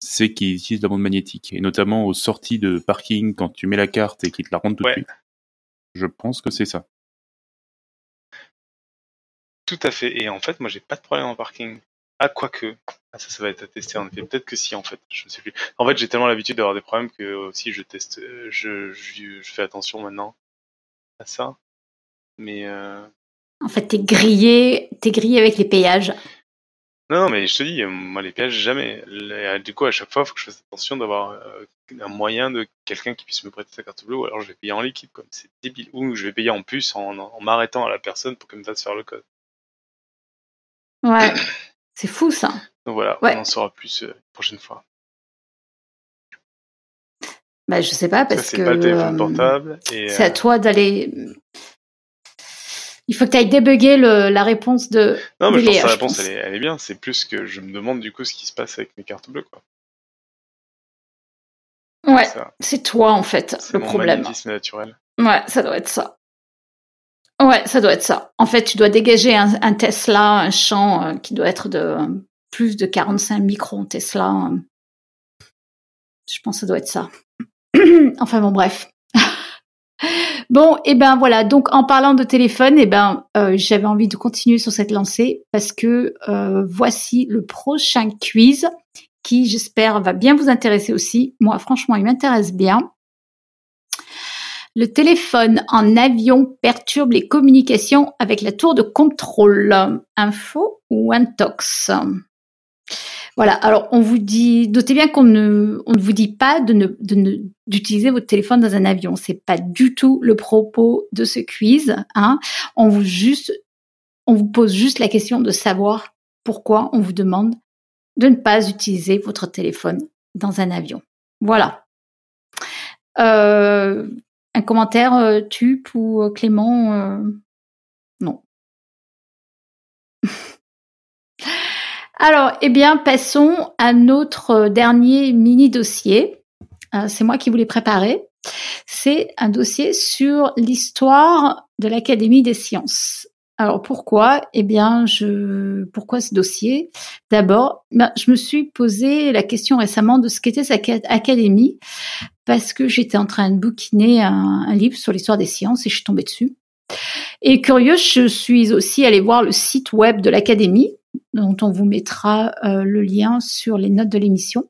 c'est qu'ils utilisent la bande magnétique, et notamment aux sorties de parking, quand tu mets la carte et qu'ils te la rendent tout Ouais. de suite. Je pense que c'est ça. Tout à fait. Et en fait, moi, j'ai pas de problème en parking. Ah, quoique. Ah, ça, ça va être à tester en effet. Peut-être que si, en fait. Je ne sais plus. En fait, j'ai tellement l'habitude d'avoir des problèmes que aussi je teste. euh, Je, je, je fais attention maintenant à ça. Mais euh... En fait, t'es grillé, t'es grillé avec les payages. non, non, mais je te dis, euh, moi, les péages, jamais. Les- Du coup, à chaque fois, il faut que je fasse attention d'avoir euh, un moyen de quelqu'un qui puisse me prêter sa carte bleue, ou alors je vais payer en liquide, comme c'est débile. Ou je vais payer en puce en, en m'arrêtant à la personne pour qu'elle me fasse faire le code. Ouais. C'est fou ça. Donc voilà, Ouais. on en saura plus euh, la prochaine fois. Bah, je sais pas Ça, parce c'est que pas le téléphone euh, portable. C'est à euh, toi d'aller. Il faut que tu ailles débugger le, la réponse de. Non, mais je pense que la réponse, elle est, elle est bien. C'est plus que je me demande du coup ce qui se passe avec mes cartes bleues. Quoi. Ouais, c'est toi en fait c'est le problème. naturel. Ouais, ça doit être ça. Ouais, ça doit être ça. En fait, tu dois dégager un, Tesla, un champ euh, qui doit être de euh, plus de 45 microns Tesla. euh. Je pense que ça doit être ça. enfin bon, bref. bon, et ben voilà. Donc, en parlant de téléphone, et ben euh, j'avais envie de continuer sur cette lancée parce que voici le prochain quiz qui, j'espère, va bien vous intéresser aussi. Moi, franchement, il m'intéresse bien. Le téléphone en avion perturbe les communications avec la tour de contrôle. Info ou intox? Voilà, alors on vous dit, notez bien qu'on ne, vous dit pas d'utiliser votre téléphone dans un avion. C'est pas du tout le propos de ce quiz. Hein. On vous on vous pose juste la question de savoir pourquoi on vous demande de ne pas utiliser votre téléphone dans un avion. Voilà. Euh, un commentaire, euh, Tup ou euh, Clément euh, Non. Alors, eh bien, passons à notre euh, dernier mini-dossier. C'est moi qui vous l'ai préparé. C'est un dossier sur l'histoire de l'Académie des sciences. Alors pourquoi? Eh bien, pourquoi ce dossier? D'abord, ben, je me suis posé la question récemment de ce qu'était cette académie parce que j'étais en train de bouquiner un, un livre sur l'histoire des sciences et je suis tombée dessus. Et curieux, je suis aussi allée voir le site web de l'académie dont on vous mettra euh, le lien sur les notes de l'émission.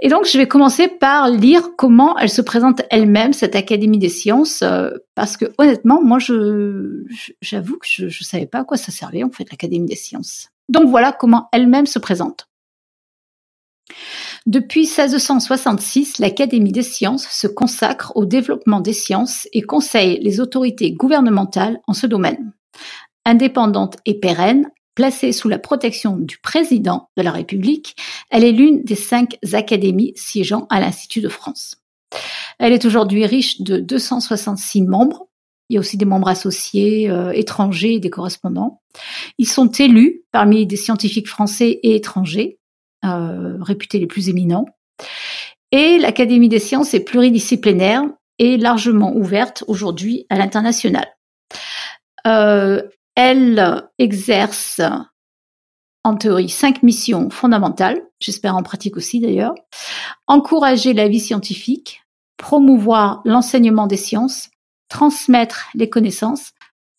Et donc, je vais commencer par lire comment elle se présente elle-même, cette Académie des sciences, euh, parce que honnêtement, moi, j'avoue que je ne savais pas à quoi ça servait, en fait, l'Académie des sciences. Donc voilà comment elle-même se présente. Depuis 1666, l'Académie des sciences se consacre au développement des sciences et conseille les autorités gouvernementales en ce domaine. Indépendante et pérenne, Placée sous la protection du président de la République, elle est l'une des cinq académies siégeant à l'Institut de France. Elle est aujourd'hui riche de 266 membres. Il y a aussi des membres associés, euh, étrangers et des correspondants. Ils sont élus parmi des scientifiques français et étrangers, euh, réputés les plus éminents. Et l'Académie des sciences est pluridisciplinaire et largement ouverte aujourd'hui à l'international. Euh, elle exerce en théorie cinq missions fondamentales, j'espère en pratique aussi d'ailleurs. Encourager la vie scientifique, promouvoir l'enseignement des sciences, transmettre les connaissances,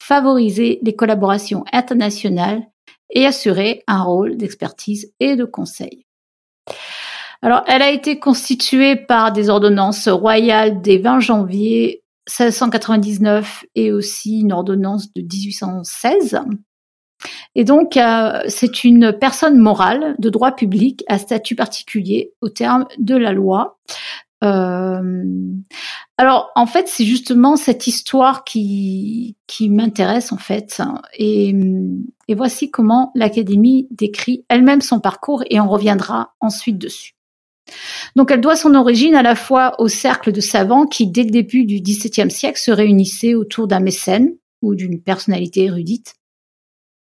favoriser les collaborations internationales et assurer un rôle d'expertise et de conseil. Alors, elle a été constituée par des ordonnances royales des 20 janvier 1699 et aussi une ordonnance de 1816. Et donc, euh, c'est une personne morale de droit public à statut particulier au terme de la loi. Euh, alors, en fait, c'est justement cette histoire qui, qui m'intéresse, en fait. Et, et voici comment l'Académie décrit elle-même son parcours et on reviendra ensuite dessus. Donc elle doit son origine à la fois au cercle de savants qui, dès le début du XVIIe siècle, se réunissaient autour d'un mécène ou d'une personnalité érudite,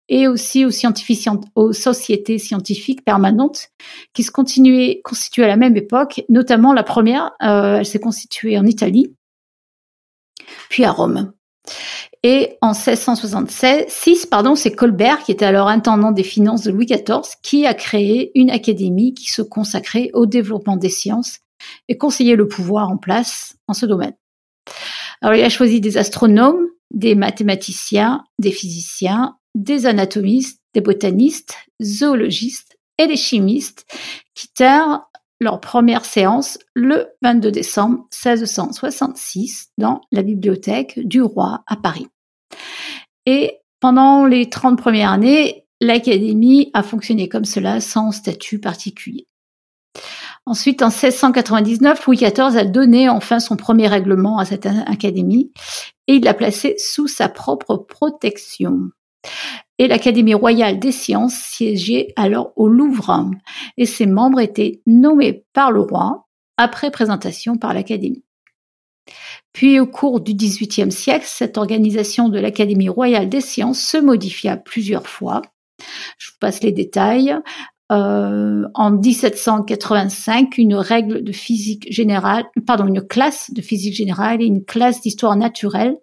et aussi aux, sociétés scientifiques permanentes qui se continuaient, constituaient à la même époque, notamment la première, euh, elle s'est constituée en Italie, puis à Rome. Et en 1666, pardon, c'est Colbert, qui était alors intendant des finances de Louis XIV, qui a créé une académie qui se consacrait au développement des sciences et conseillait le pouvoir en place en ce domaine. Alors il a choisi des astronomes, des mathématiciens, des physiciens, des anatomistes, des botanistes, zoologistes et des chimistes qui tinrent leur première séance le 22 décembre 1666 dans la bibliothèque du roi à Paris. Et pendant les 30 premières années, l'académie a fonctionné comme cela sans statut particulier. Ensuite, en 1699, Louis XIV a donné enfin son premier règlement à cette académie et il l'a placé sous sa propre protection et l'Académie royale des sciences siégeait alors au Louvre, et ses membres étaient nommés par le roi après présentation par l'Académie. Puis au cours du XVIIIe siècle, cette organisation de l'Académie royale des sciences se modifia plusieurs fois. Je vous passe les détails. Euh, en 1785 une règle de physique générale, pardon, une classe de physique générale et une classe d'histoire naturelle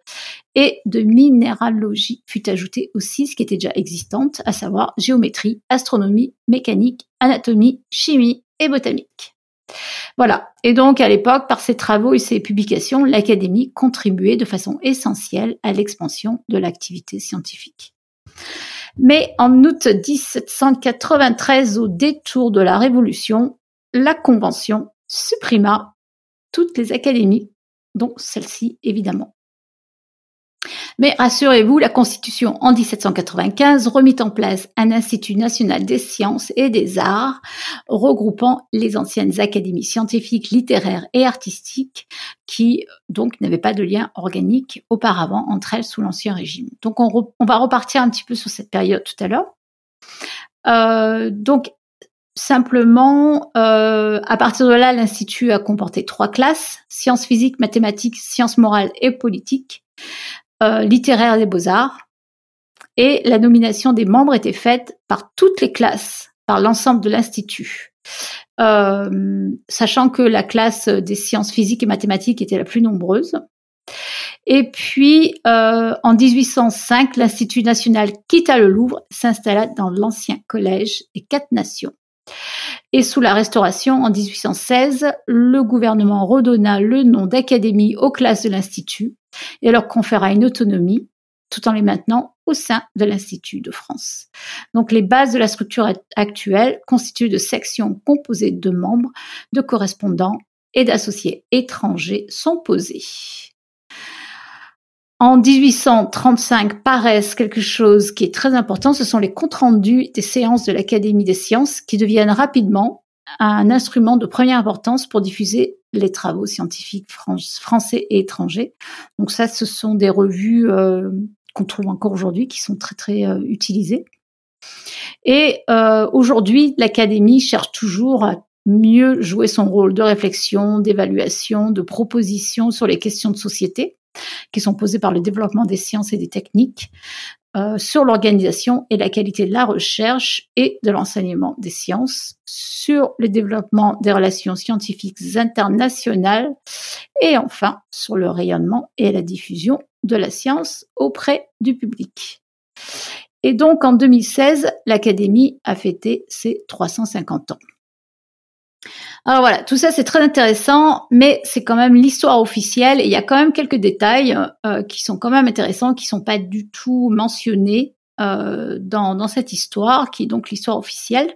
et de minéralogie fut ajoutée aussi, ce qui était déjà existante, à savoir géométrie, astronomie, mécanique, anatomie, chimie et botanique. Voilà. Et donc, à l'époque, par ses travaux et ses publications, l'Académie contribuait de façon essentielle à l'expansion de l'activité scientifique. Mais en août 1793, au détour de la Révolution, la Convention supprima toutes les académies, dont celle-ci évidemment. Mais rassurez-vous, la Constitution en 1795 remit en place un Institut national des sciences et des arts regroupant les anciennes académies scientifiques, littéraires et artistiques qui donc n'avaient pas de lien organique auparavant entre elles sous l'Ancien Régime. Donc on, va repartir un petit peu sur cette période tout à l'heure. Euh, donc Simplement, euh, à partir de là, l'Institut a comporté trois classes, sciences physiques, mathématiques, sciences morales et politiques. Euh, littéraire des beaux-arts. Et la nomination des membres était faite par toutes les classes, par l'ensemble de l'Institut. Euh, sachant que la classe des sciences physiques et mathématiques était la plus nombreuse. Et puis, euh, en 1805, l'Institut national quitta le Louvre, s'installa dans l'ancien collège des quatre nations. Et sous la Restauration, en 1816, le gouvernement redonna le nom d'académie aux classes de l'Institut et leur conféra une autonomie tout en les maintenant au sein de l'Institut de France. Donc les bases de la structure actuelle constituent de sections composées de membres, de correspondants et d'associés étrangers sont posées. En 1835 paraissent quelque chose qui est très important, ce sont les comptes rendus des séances de l'Académie des sciences qui deviennent rapidement un instrument de première importance pour diffuser les travaux scientifiques français et étrangers. Donc ça, ce sont des revues euh, qu'on trouve encore aujourd'hui, qui sont très très euh, utilisées. Et euh, aujourd'hui, l'Académie cherche toujours à mieux jouer son rôle de réflexion, d'évaluation, de proposition sur les questions de société qui sont posées par le développement des sciences et des techniques, euh, sur l'organisation et la qualité de la recherche et de l'enseignement des sciences, sur le développement des relations scientifiques internationales et enfin sur le rayonnement et la diffusion de la science auprès du public. Et donc en 2016, l'Académie a fêté ses 350 ans. Alors voilà, tout ça c'est très intéressant, mais c'est quand même l'histoire officielle et il y a quand même quelques détails euh, qui sont quand même intéressants, qui sont pas du tout mentionnés euh, dans, dans, cette histoire, qui est donc l'histoire officielle.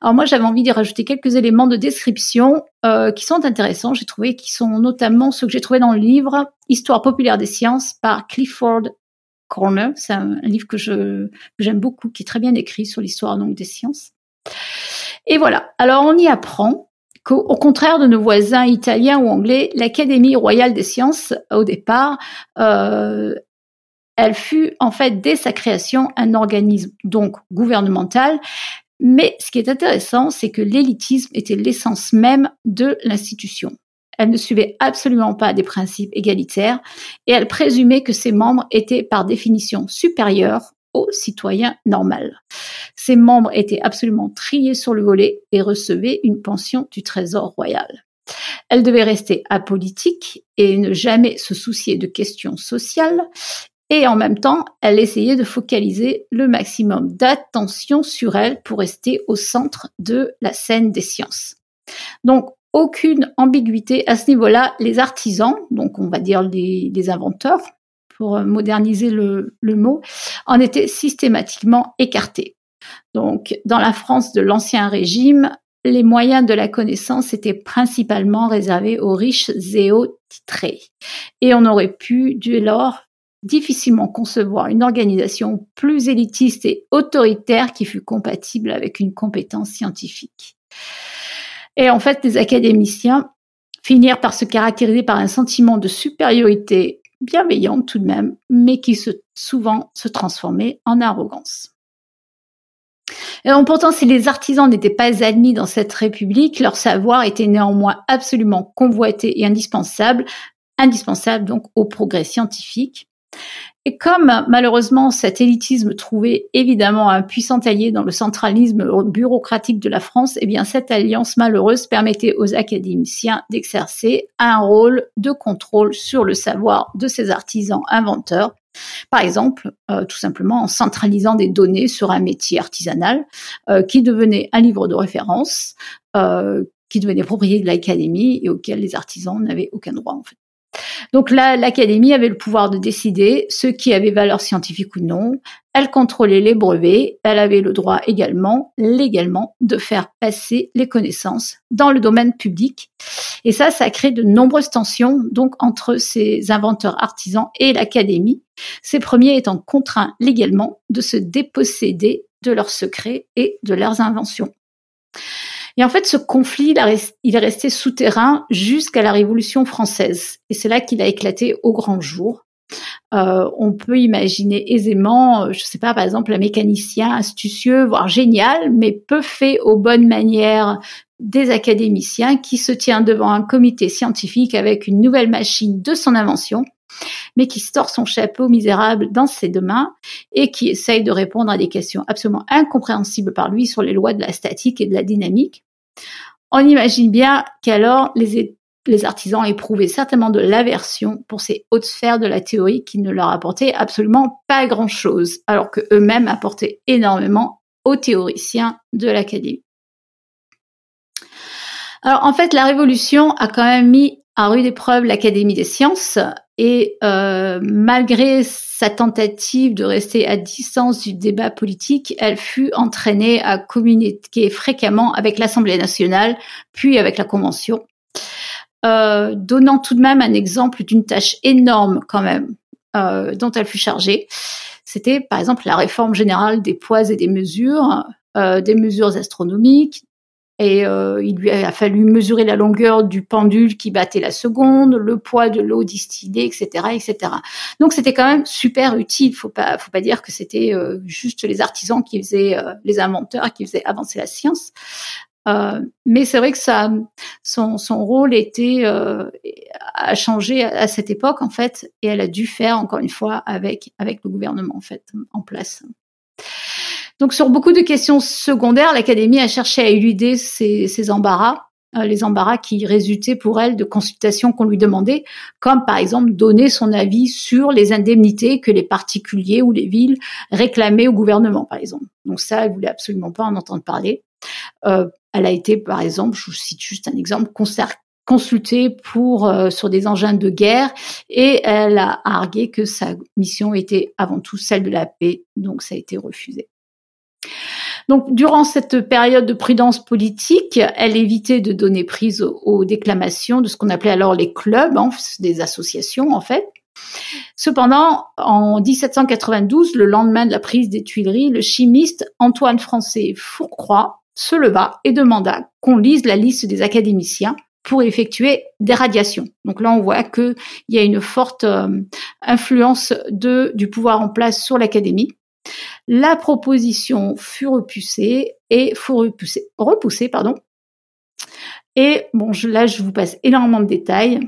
Alors moi j'avais envie d'y rajouter quelques éléments de description euh, qui sont intéressants, j'ai trouvé, qui sont notamment ceux que j'ai trouvés dans le livre Histoire populaire des sciences par Clifford Corner. C'est un, livre que je j'aime beaucoup, qui est très bien écrit sur l'histoire donc des sciences. Et voilà. Alors on y apprend qu'au contraire de nos voisins italiens ou anglais, l'Académie royale des sciences, au départ, euh, elle fut en fait dès sa création un organisme donc gouvernemental. Mais ce qui est intéressant, c'est que l'élitisme était l'essence même de l'institution. Elle ne suivait absolument pas des principes égalitaires et elle présumait que ses membres étaient par définition supérieurs aux citoyens normal. Ses membres étaient absolument triés sur le volet et recevaient une pension du Trésor royal. Elle devait rester apolitique et ne jamais se soucier de questions sociales. et en même temps, elle essayait de focaliser le maximum d'attention sur elle pour rester au centre de la scène des sciences. Donc, aucune ambiguïté à ce niveau-là. Les artisans, donc on va dire les, inventeurs, pour moderniser le, mot, en étaient systématiquement écartés. Donc, dans la France de l'Ancien Régime, les moyens de la connaissance étaient principalement réservés aux riches et aux titrés. Et on aurait pu, dès lors, difficilement concevoir une organisation plus élitiste et autoritaire qui fût compatible avec une compétence scientifique. Et en fait, les académiciens finirent par se caractériser par un sentiment de supériorité bienveillante tout de même, mais qui souvent se transformait en arrogance. Et pourtant, si les artisans n'étaient pas admis dans cette république, leur savoir était néanmoins absolument convoité et indispensable, indispensable donc au progrès scientifique. Et comme malheureusement cet élitisme trouvait évidemment un puissant allié dans le centralisme bureaucratique de la France, eh bien cette alliance malheureuse permettait aux académiciens d'exercer un rôle de contrôle sur le savoir de ces artisans inventeurs. Par exemple, euh, tout simplement en centralisant des données sur un métier artisanal euh, qui devenait un livre de référence, euh, qui devenait propriété de l'académie et auquel les artisans n'avaient aucun droit en fait. Donc là, l'Académie avait le pouvoir de décider ce qui avait valeur scientifique ou non. Elle contrôlait les brevets. Elle avait le droit également, légalement, de faire passer les connaissances dans le domaine public. Et ça, ça crée de nombreuses tensions donc entre ces inventeurs artisans et l'Académie. Ces premiers étant contraints légalement de se déposséder de leurs secrets et de leurs inventions. Et en fait, ce conflit, il est resté souterrain jusqu'à la Révolution française. Et c'est là qu'il a éclaté au grand jour. Euh, on peut imaginer aisément, euh, je ne sais pas, par exemple, un mécanicien astucieux, voire génial, mais peu fait aux bonnes manières des académiciens qui se tient devant un comité scientifique avec une nouvelle machine de son invention, mais qui store son chapeau misérable dans ses deux mains et qui essaye de répondre à des questions absolument incompréhensibles par lui sur les lois de la statique et de la dynamique. On imagine bien qu'alors les, artisans éprouvaient certainement de l'aversion pour ces hautes sphères de la théorie qui ne leur apportaient absolument pas grand-chose, alors qu'eux-mêmes apportaient énormément aux théoriciens de l'académie. Alors en fait, la Révolution a quand même mis à rude épreuve l'Académie des sciences et euh, malgré sa tentative de rester à distance du débat politique, elle fut entraînée à communiquer fréquemment avec l'Assemblée nationale, puis avec la Convention, euh, donnant tout de même un exemple d'une tâche énorme quand même euh, dont elle fut chargée. C'était par exemple la réforme générale des poids et des mesures, euh, des mesures astronomiques, et euh, il lui a fallu mesurer la longueur du pendule qui battait la seconde, le poids de l'eau distillée, etc., etc. Donc c'était quand même super utile. Faut pas, faut pas dire que c'était euh, juste les artisans qui faisaient, euh, les inventeurs qui faisaient avancer la science. mais c'est vrai que son, rôle a changé à, cette époque en fait, et elle a dû faire encore une fois avec le gouvernement en place. Donc sur beaucoup de questions secondaires, l'Académie a cherché à éluder ces, embarras, euh, les embarras qui résultaient pour elle de consultations qu'on lui demandait, comme par exemple donner son avis sur les indemnités que les particuliers ou les villes réclamaient au gouvernement, par exemple. Donc ça, elle voulait absolument pas en entendre parler. Euh, elle a été, par exemple, je vous cite juste un exemple, consultée pour euh, sur des engins de guerre et elle a argué que sa mission était avant tout celle de la paix, donc ça a été refusé. Donc, durant cette période de prudence politique, elle évitait de donner prise aux, déclamations de ce qu'on appelait alors les clubs, hein, des associations en fait. Cependant, en 1792, le lendemain de la prise des Tuileries, le chimiste Antoine Français Fourcroy se leva et demanda qu'on lise la liste des académiciens pour effectuer des radiations. Donc là, on voit qu'il y a une forte euh, influence du pouvoir en place sur l'académie. La proposition fut repoussée et fut repoussée, pardon. Et bon, là, je vous passe énormément de détails.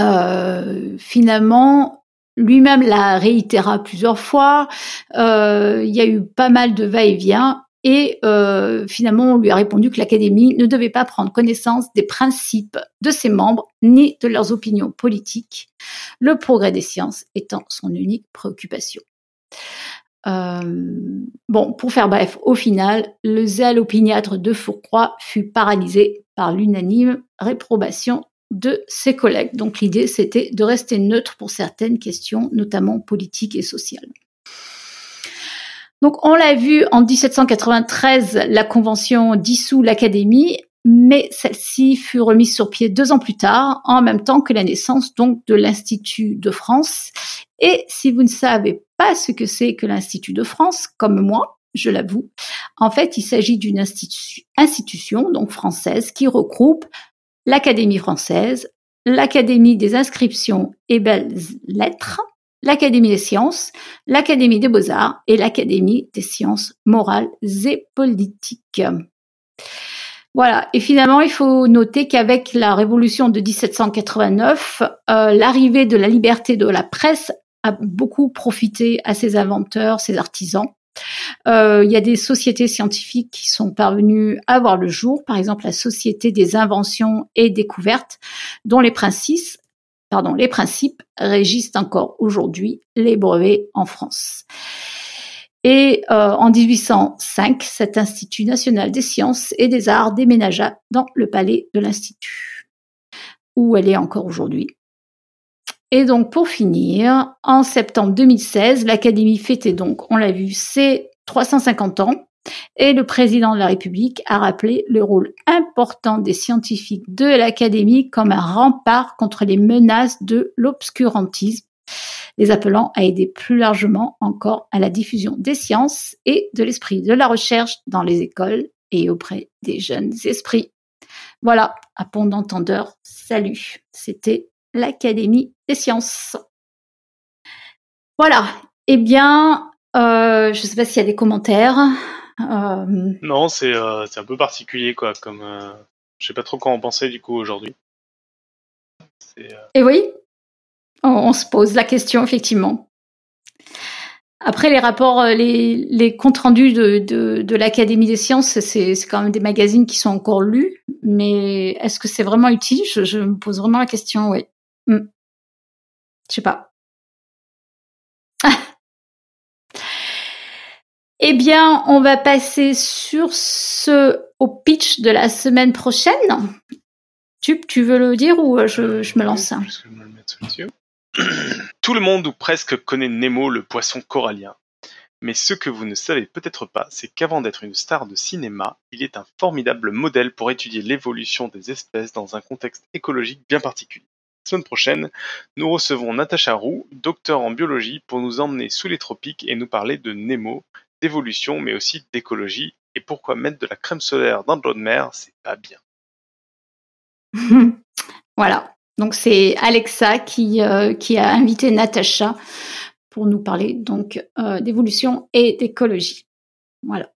Euh, finalement, lui-même l'a réitéra plusieurs fois. Euh, il y a eu pas mal de va-et-vient Et euh, finalement, on lui a répondu que l'Académie ne devait pas prendre connaissance des principes de ses membres ni de leurs opinions politiques, le progrès des sciences étant son unique préoccupation. Euh, bon, pour faire bref, au final, le zèle opiniâtre de Fourcroy fut paralysé par l'unanime réprobation de ses collègues. Donc l'idée, c'était de rester neutre pour certaines questions, notamment politiques et sociales. Donc on l'a vu en 1793, la Convention dissout l'Académie, mais celle-ci fut remise sur pied deux ans plus tard, en même temps que la naissance donc de l'Institut de France. Et si vous ne savez pas ce que c'est que l'Institut de France, comme moi, je l'avoue, en fait, il s'agit d'une institution donc française qui regroupe l'Académie française, l'Académie des inscriptions et belles lettres, l'Académie des sciences, l'Académie des beaux-arts et l'Académie des sciences morales et politiques. Voilà. Et finalement, il faut noter qu'avec la révolution de 1789, euh, l'arrivée de la liberté de la presse a beaucoup profité à ses inventeurs, ses artisans. Euh, il y a des sociétés scientifiques qui sont parvenues à voir le jour, par exemple la Société des inventions et découvertes, dont les principes, pardon, les principes régissent encore aujourd'hui les brevets en France. Et euh, en 1805, cet Institut national des sciences et des arts déménagea dans le palais de l'Institut, où elle est encore aujourd'hui. Et donc pour finir, en septembre 2016, l'Académie fêtait donc, on l'a vu, ses 350 ans. Et le président de la République a rappelé le rôle important des scientifiques de l'Académie comme un rempart contre les menaces de l'obscurantisme, les appelant à aider plus largement encore à la diffusion des sciences et de l'esprit de la recherche dans les écoles et auprès des jeunes esprits. Voilà, à pont d'entendeur, salut. C'était l'Académie des sciences. Voilà. Eh bien, euh, je ne sais pas s'il y a des commentaires. Euh, non, euh, c'est un peu particulier, quoi. Comme je sais pas trop quoi en penser du coup aujourd'hui. Et oui, on, se pose la question effectivement. Après, les rapports, les, comptes rendus de, l'Académie des sciences, c'est quand même des magazines qui sont encore lus, mais est-ce que c'est vraiment utile? Je, me pose vraiment la question, oui. Hmm. Je sais pas. eh bien, on va passer sur ce au pitch de la semaine prochaine. Tu, tu veux le dire ou euh, je, je me lance? Tout le monde ou presque connaît Nemo, le poisson corallien. Mais ce que vous ne savez peut-être pas, c'est qu'avant d'être une star de cinéma, il est un formidable modèle pour étudier l'évolution des espèces dans un contexte écologique bien particulier semaine prochaine, nous recevons Natacha Roux, docteur en biologie, pour nous emmener sous les tropiques et nous parler de Nemo, d'évolution, mais aussi d'écologie, et pourquoi mettre de la crème solaire dans de l'eau de mer, c'est pas bien. voilà. Donc c'est Alexa qui, euh, qui a invité Natacha pour nous parler donc euh, d'évolution et d'écologie. Voilà.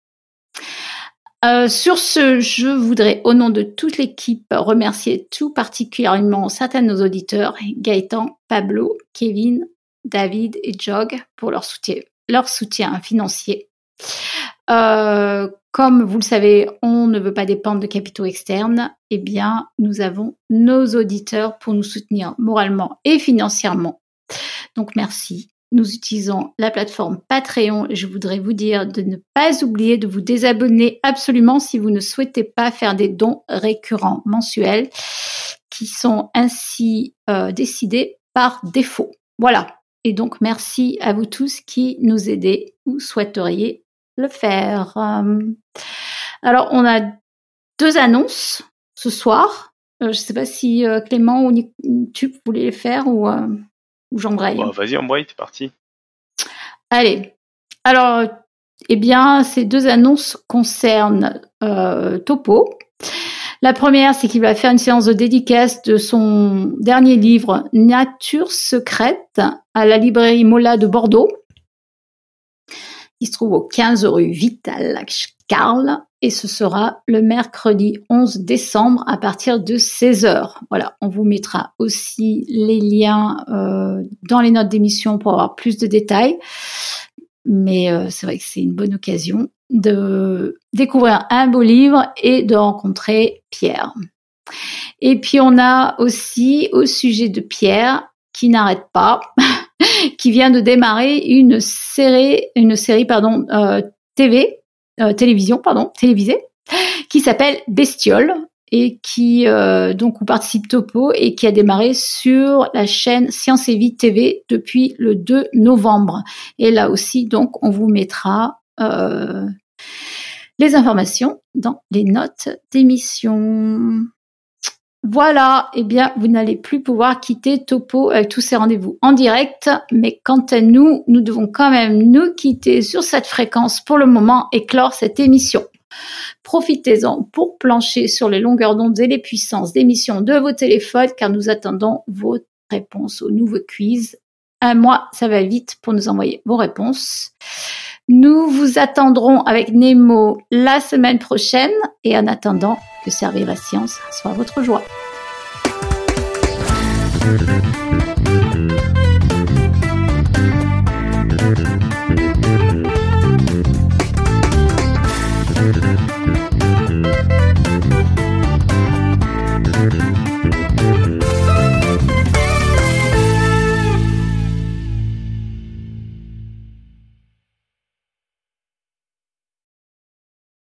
Euh, sur ce, je voudrais, au nom de toute l'équipe, remercier tout particulièrement certains de nos auditeurs, Gaëtan, Pablo, Kevin, David et Jog, pour leur soutien, leur soutien financier. Euh, comme vous le savez, on ne veut pas dépendre de capitaux externes. Eh bien, nous avons nos auditeurs pour nous soutenir moralement et financièrement. Donc, merci nous utilisons la plateforme Patreon. Je voudrais vous dire de ne pas oublier de vous désabonner absolument si vous ne souhaitez pas faire des dons récurrents mensuels qui sont ainsi euh, décidés par défaut. Voilà. Et donc, merci à vous tous qui nous aidez ou souhaiteriez le faire. Euh, alors, on a deux annonces ce soir. Euh, je ne sais pas si Clément ou tu voulais les faire ou ou j'embraye bah, Vas-y, embraye, t'es parti. Allez. Alors, eh bien, ces deux annonces concernent euh, Topo. La première, c'est qu'il va faire une séance de dédicace de son dernier livre, Nature secrète, à la librairie Mola de Bordeaux. Il se trouve au 15 rue Vital Carl et ce sera le mercredi 11 décembre à partir de 16h. Voilà, on vous mettra aussi les liens euh, dans les notes d'émission pour avoir plus de détails. Mais euh, c'est vrai que c'est une bonne occasion de découvrir un beau livre et de rencontrer Pierre. Et puis on a aussi au sujet de Pierre qui n'arrête pas, qui vient de démarrer une série, une série pardon euh, TV, euh, télévision pardon, télévisée, qui s'appelle Bestiole et qui euh, donc où participe Topo et qui a démarré sur la chaîne Science et Vie TV depuis le 2 novembre. Et là aussi donc on vous mettra euh, les informations dans les notes d'émission. Voilà, eh bien, vous n'allez plus pouvoir quitter Topo avec tous ces rendez-vous en direct, mais quant à nous, nous devons quand même nous quitter sur cette fréquence pour le moment et clore cette émission. Profitez-en pour plancher sur les longueurs d'onde et les puissances d'émission de vos téléphones, car nous attendons vos réponses au nouveau quiz. Un mois, ça va vite pour nous envoyer vos réponses. Nous vous attendrons avec Nemo la semaine prochaine et en attendant que servir la science soit votre joie.